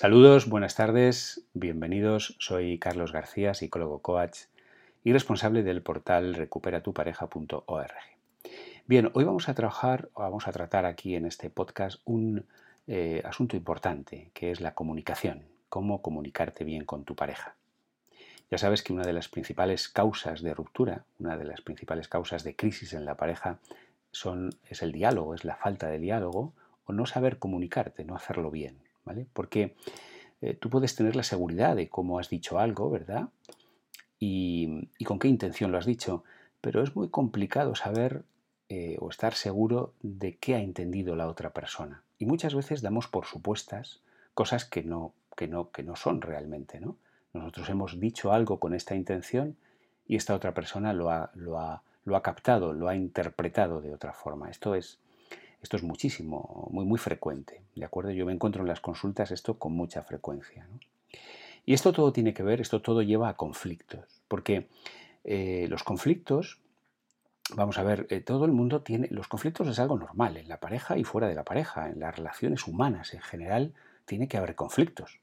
Saludos, buenas tardes, bienvenidos. Soy Carlos García, psicólogo coach y responsable del portal recuperatupareja.org. Bien, hoy vamos a trabajar, vamos a tratar aquí en este podcast un eh, asunto importante, que es la comunicación, cómo comunicarte bien con tu pareja. Ya sabes que una de las principales causas de ruptura, una de las principales causas de crisis en la pareja son, es el diálogo, es la falta de diálogo o no saber comunicarte, no hacerlo bien. Porque eh, tú puedes tener la seguridad de cómo has dicho algo, ¿verdad? Y, con qué intención lo has dicho, pero es muy complicado saber eh, o estar seguro de qué ha entendido la otra persona. Y muchas veces damos por supuestas cosas que no, que no, que no son realmente, ¿no? Nosotros hemos dicho algo con esta intención y esta otra persona lo ha, lo ha, lo ha captado, lo ha interpretado de otra forma. Esto es, esto es muchísimo, muy, muy frecuente, ¿de acuerdo? Yo me encuentro en las consultas esto con mucha frecuencia. Y esto todo tiene que ver, esto todo lleva a conflictos, porque eh, los conflictos, vamos a ver, eh, todo el mundo tiene, los conflictos es algo normal en la pareja y fuera de la pareja, en las relaciones humanas en general tiene que haber conflictos.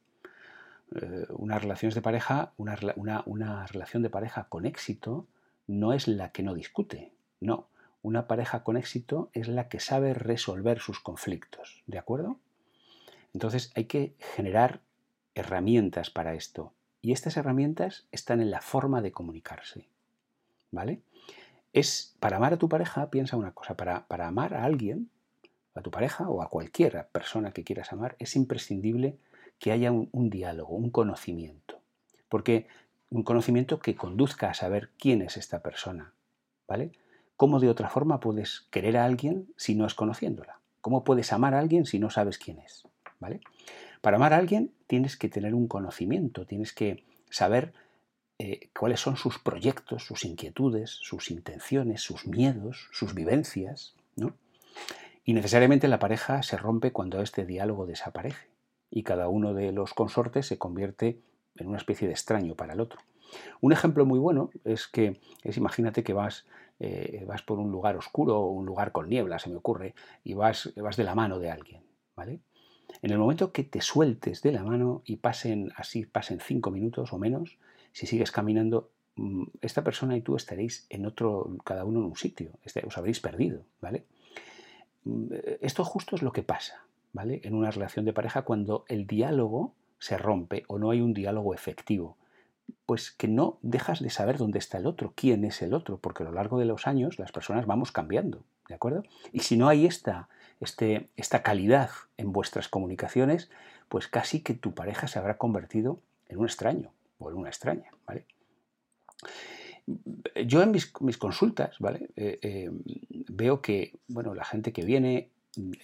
Eh, de pareja, una, una relación de pareja con éxito no es la que no discute, no, una pareja con éxito es la que sabe resolver sus conflictos, ¿de acuerdo? Entonces hay que generar herramientas para esto. Y estas herramientas están en la forma de comunicarse. ¿Vale? Es para amar a tu pareja, piensa una cosa, para, para amar a alguien, a tu pareja o a cualquier persona que quieras amar, es imprescindible que haya un, un diálogo, un conocimiento. Porque un conocimiento que conduzca a saber quién es esta persona. ¿Vale? ¿Cómo de otra forma puedes querer a alguien si no es conociéndola? ¿Cómo puedes amar a alguien si no sabes quién es? ¿Vale? Para amar a alguien tienes que tener un conocimiento, tienes que saber eh, cuáles son sus proyectos, sus inquietudes, sus intenciones, sus miedos, sus vivencias, ¿no? Y necesariamente la pareja se rompe cuando este diálogo desaparece y cada uno de los consortes se convierte en una especie de extraño para el otro. Un ejemplo muy bueno es que es imagínate que vas eh, vas por un lugar oscuro o un lugar con niebla, se me ocurre, y vas, vas de la mano de alguien, ¿vale? En el momento que te sueltes de la mano y pasen así, pasen cinco minutos o menos, si sigues caminando, mm, esta persona y tú estaréis en otro, cada uno en un sitio, este, os habréis perdido, ¿vale? Mm, esto justo es lo que pasa, ¿vale? En una relación de pareja cuando el diálogo se rompe o no hay un diálogo efectivo pues que no dejas de saber dónde está el otro, quién es el otro, porque a lo largo de los años las personas vamos cambiando, ¿de acuerdo? Y si no hay esta, este, esta calidad en vuestras comunicaciones, pues casi que tu pareja se habrá convertido en un extraño o en una extraña, ¿vale? Yo en mis, consultas, ¿vale? Eh, eh, veo que, bueno, la gente que viene,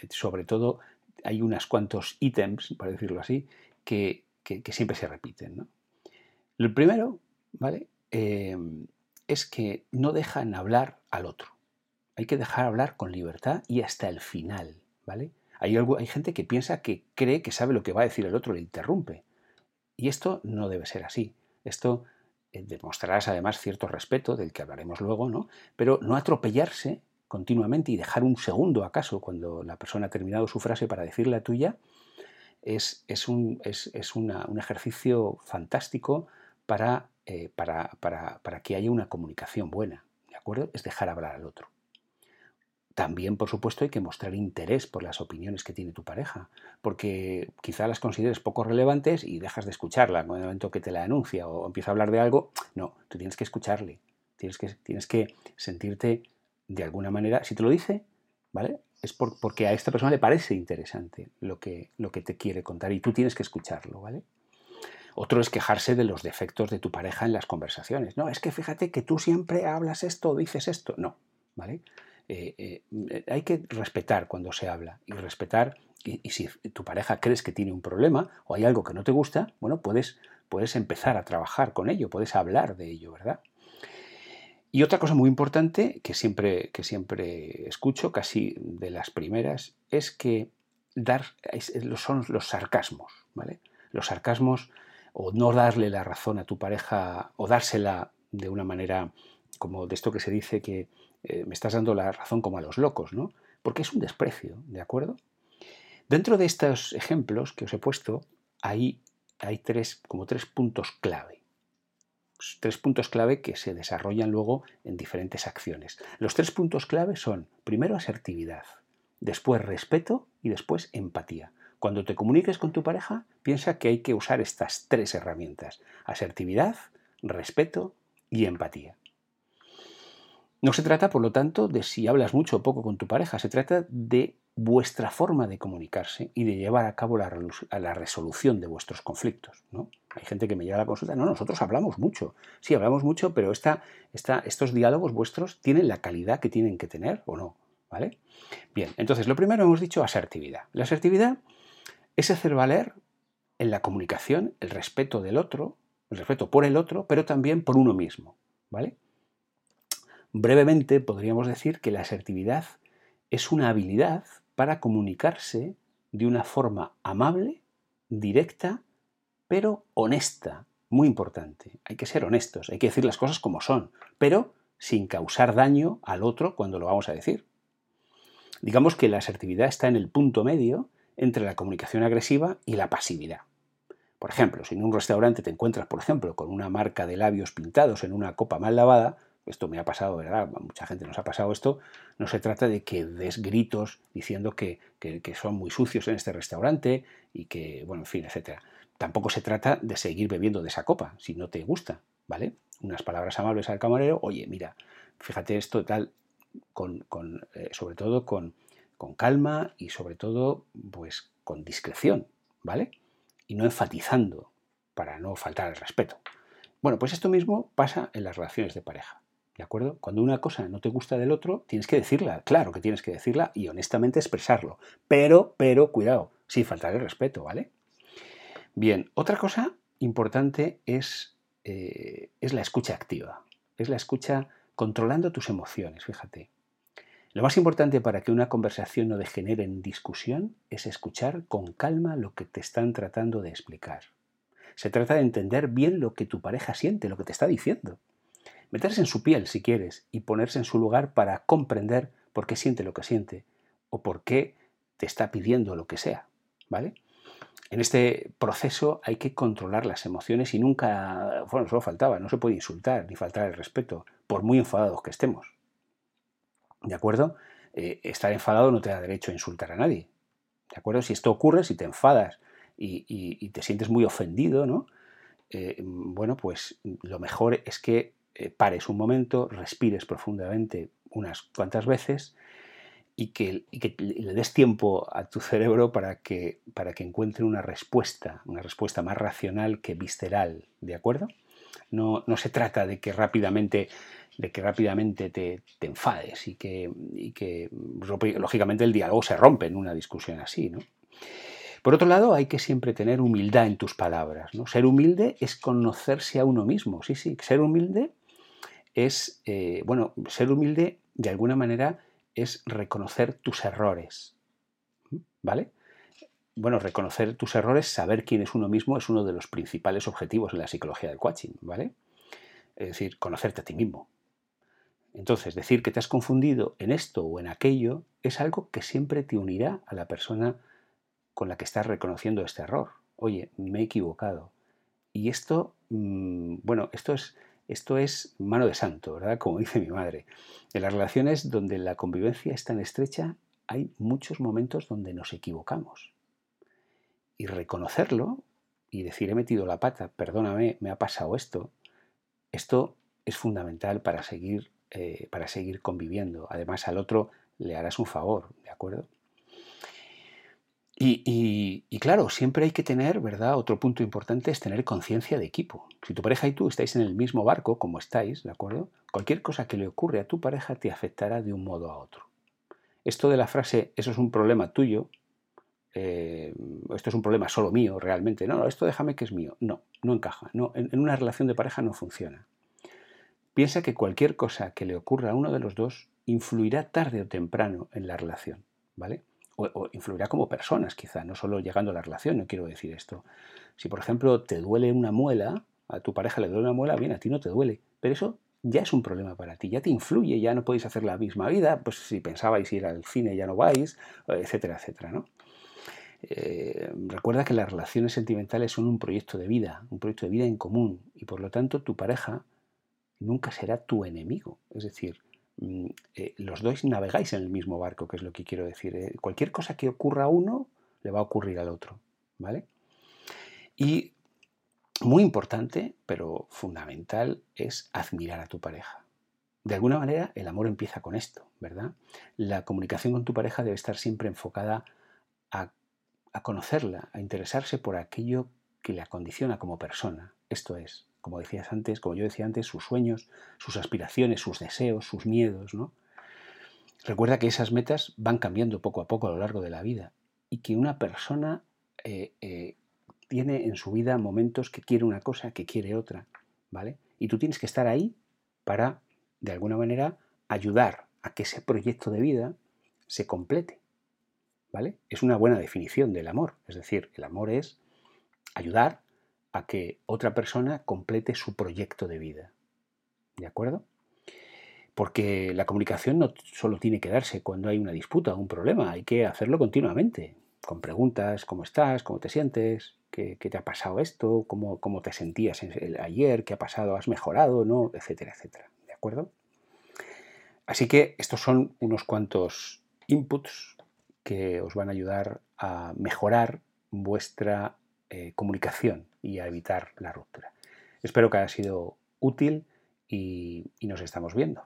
sobre todo, hay unos cuantos ítems, para decirlo así, que, que siempre se repiten, ¿no? El primero, ¿vale? Em, es que no dejan hablar al otro. Hay que dejar hablar con libertad y hasta el final, ¿vale? Hay, gente que piensa que cree que sabe lo que va a decir el otro, le interrumpe. Y esto no debe ser así. Esto eh, demostrarás además cierto respeto, del que hablaremos luego, ¿no? Pero no atropellarse continuamente y dejar un segundo acaso cuando la persona ha terminado su frase para decir la tuya, es, un, es, un ejercicio fantástico eh, para, para, que haya una comunicación buena, ¿de acuerdo? Es dejar hablar al otro. También, por supuesto, hay que mostrar interés por las opiniones que tiene tu pareja, porque quizá las consideres poco relevantes y dejas de escucharla en el momento que te la anuncia o empieza a hablar de algo. No, tú tienes que escucharle, tienes que, tienes que sentirte de alguna manera, si te lo dice, ¿vale? Es porque a esta persona le parece interesante lo que, lo que te quiere contar y tú tienes que escucharlo, ¿vale? Otro es quejarse de los defectos de tu pareja en las conversaciones. No, es que fíjate que tú siempre hablas esto dices esto. No, ¿vale? Eh, eh, hay que respetar cuando se habla y respetar, y, si tu pareja crees que tiene un problema o hay algo que no te gusta, bueno, puedes, puedes empezar a trabajar con ello, puedes hablar de ello, ¿verdad? Y otra cosa muy importante que siempre, que siempre escucho, casi de las primeras, es que dar, son los sarcasmos, ¿vale? Los sarcasmos o no darle la razón a tu pareja o dársela de una manera como de esto que se dice que eh, me estás dando la razón como a los locos, ¿no? Porque es un desprecio, ¿de acuerdo? Dentro de estos ejemplos que os he puesto, hay, hay tres, como tres puntos clave. Tres puntos clave que se desarrollan luego en diferentes acciones. Los tres puntos clave son, primero, asertividad, después respeto y después empatía. Cuando te comuniques con tu pareja, piensa que hay que usar estas tres herramientas. Asertividad, respeto y empatía. No se trata, por lo tanto, de si hablas mucho o poco con tu pareja, se trata de vuestra forma de comunicarse y de llevar a cabo la, resolución de vuestros conflictos. ¿no? Hay gente que me lleva a la consulta, no, nosotros hablamos mucho. Sí, hablamos mucho, pero estos diálogos vuestros tienen la calidad que tienen que tener o no. ¿vale? Bien, entonces lo primero hemos dicho asertividad. La asertividad es hacer valer en la comunicación el respeto del otro, el respeto por el otro, pero también por uno mismo. ¿vale? Brevemente podríamos decir que la asertividad es una habilidad para comunicarse de una forma amable, directa, pero honesta. Muy importante. Hay que ser honestos, hay que decir las cosas como son, pero sin causar daño al otro cuando lo vamos a decir. Digamos que la asertividad está en el punto medio entre la comunicación agresiva y la pasividad. Por ejemplo, si en un restaurante te encuentras, por ejemplo, con una marca de labios pintados en una copa mal lavada, esto me ha pasado, ¿verdad? Mucha gente nos ha pasado esto. No se trata de que des gritos diciendo que, son muy sucios en este restaurante y que, bueno, en fin, etcétera. Tampoco se trata de seguir bebiendo de esa copa si no te gusta, ¿vale? Unas palabras amables al camarero, oye, mira, fíjate esto tal, con, eh, sobre todo con, con calma y sobre todo, pues, con discreción, ¿vale? Y no enfatizando para no faltar al respeto. Bueno, pues esto mismo pasa en las relaciones de pareja. ¿De acuerdo? Cuando una cosa no te gusta del otro, tienes que decirla, claro que tienes que decirla y honestamente expresarlo. Pero, pero, cuidado, sin faltar el respeto, ¿vale? Bien, otra cosa importante es, eh, es la escucha activa. Es la escucha controlando tus emociones, fíjate. Lo más importante para que una conversación no degenere en discusión es escuchar con calma lo que te están tratando de explicar. Se trata de entender bien lo que tu pareja siente, lo que te está diciendo meterse en su piel si quieres y ponerse en su lugar para comprender por qué siente lo que siente o por qué te está pidiendo lo que sea, ¿vale? En este proceso hay que controlar las emociones y nunca, bueno, solo faltaba, no se puede insultar ni faltar el respeto, por muy enfadados que estemos. ¿De acuerdo? Eh, estar enfadado no te da derecho a insultar a nadie. ¿De acuerdo? Si esto ocurre, si te enfadas y, te sientes muy ofendido, ¿no? Eh, bueno, pues lo mejor es que eh, pares un momento, respires profundamente unas cuantas veces y que, le des tiempo a tu cerebro para que, para que encuentre una respuesta, una respuesta más racional que visceral, ¿de acuerdo? No, se trata de que rápidamente, de que rápidamente te, enfades y que, y que, lógicamente, el diálogo se rompe en una discusión así, ¿no? Por otro lado, hay que siempre tener humildad en tus palabras. ¿no? Ser humilde es conocerse a uno mismo. Sí, sí, ser humilde es, eh, bueno, ser humilde de alguna manera es reconocer tus errores, ¿vale? Bueno, reconocer tus errores, saber quién es uno mismo es uno de los principales objetivos en la psicología del coaching, ¿vale? Es decir, conocerte a ti mismo. Entonces, decir que te has confundido en esto o en aquello es algo que siempre te unirá a la persona con la que estás reconociendo este error. Oye, me he equivocado. Y esto, mm, bueno, esto es, esto es mano de santo, ¿verdad? Como dice mi madre. En las relaciones donde la convivencia es tan estrecha, hay muchos momentos donde nos equivocamos. Y reconocerlo y decir he metido la pata, perdóname, me ha pasado esto, esto es fundamental para seguir, eh, para seguir conviviendo. Además al otro le harás un favor, ¿de acuerdo? Y, claro, siempre hay que tener, ¿verdad? Otro punto importante es tener conciencia de equipo. Si tu pareja y tú estáis en el mismo barco, como estáis, ¿de acuerdo? Cualquier cosa que le ocurre a tu pareja te afectará de un modo a otro. Esto de la frase, eso es un problema tuyo, eh, esto es un problema solo mío, realmente. No, no, esto déjame que es mío. No, no encaja. No, en una relación de pareja no funciona. Piensa que cualquier cosa que le ocurra a uno de los dos influirá tarde o temprano en la relación, ¿vale? o, influirá como personas quizá, no solo llegando a la relación, no quiero decir esto. Si por ejemplo te duele una muela, a tu pareja le duele una muela, bien, a ti no te duele, pero eso ya es un problema para ti, ya te influye, ya no podéis hacer la misma vida, pues si pensabais ir al cine ya no vais, etcétera, etcétera, ¿no? Eh, recuerda que las relaciones sentimentales son un proyecto de vida, un proyecto de vida en común y por lo tanto tu pareja nunca será tu enemigo. Es decir, mm, eh, los dos navegáis en el mismo barco, que es lo que quiero decir. Eh, cualquier cosa que ocurra a uno le va a ocurrir al otro. ¿Vale? Y muy importante, pero fundamental, es admirar a tu pareja. De alguna manera, el amor empieza con esto, ¿verdad? La comunicación con tu pareja debe estar siempre enfocada a, conocerla, a interesarse por aquello que le acondiciona como persona. Esto es, como decías antes, como yo decía antes, sus sueños, sus aspiraciones, sus deseos, sus miedos, ¿no? Recuerda que esas metas van cambiando poco a poco a lo largo de la vida y que una persona eh, eh, tiene en su vida momentos que quiere una cosa, que quiere otra, ¿vale? Y tú tienes que estar ahí para, de alguna manera, ayudar a que ese proyecto de vida se complete, ¿vale? Es una buena definición del amor, es decir, el amor es ayudar a que otra persona complete su proyecto de vida, ¿de acuerdo? Porque la comunicación no solo tiene que darse cuando hay una disputa o un problema, hay que hacerlo continuamente, con preguntas, ¿cómo estás? ¿Cómo te sientes? ¿Qué, te ha pasado esto? ¿Cómo, ¿Cómo, te sentías ayer? ¿Qué ha pasado? ¿Has mejorado? ¿No? Etcétera, etcétera. ¿De acuerdo? Así que estos son unos cuantos inputs que os van a ayudar a mejorar vuestra eh, comunicación y a evitar la ruptura. Espero que haya sido útil y nos estamos viendo.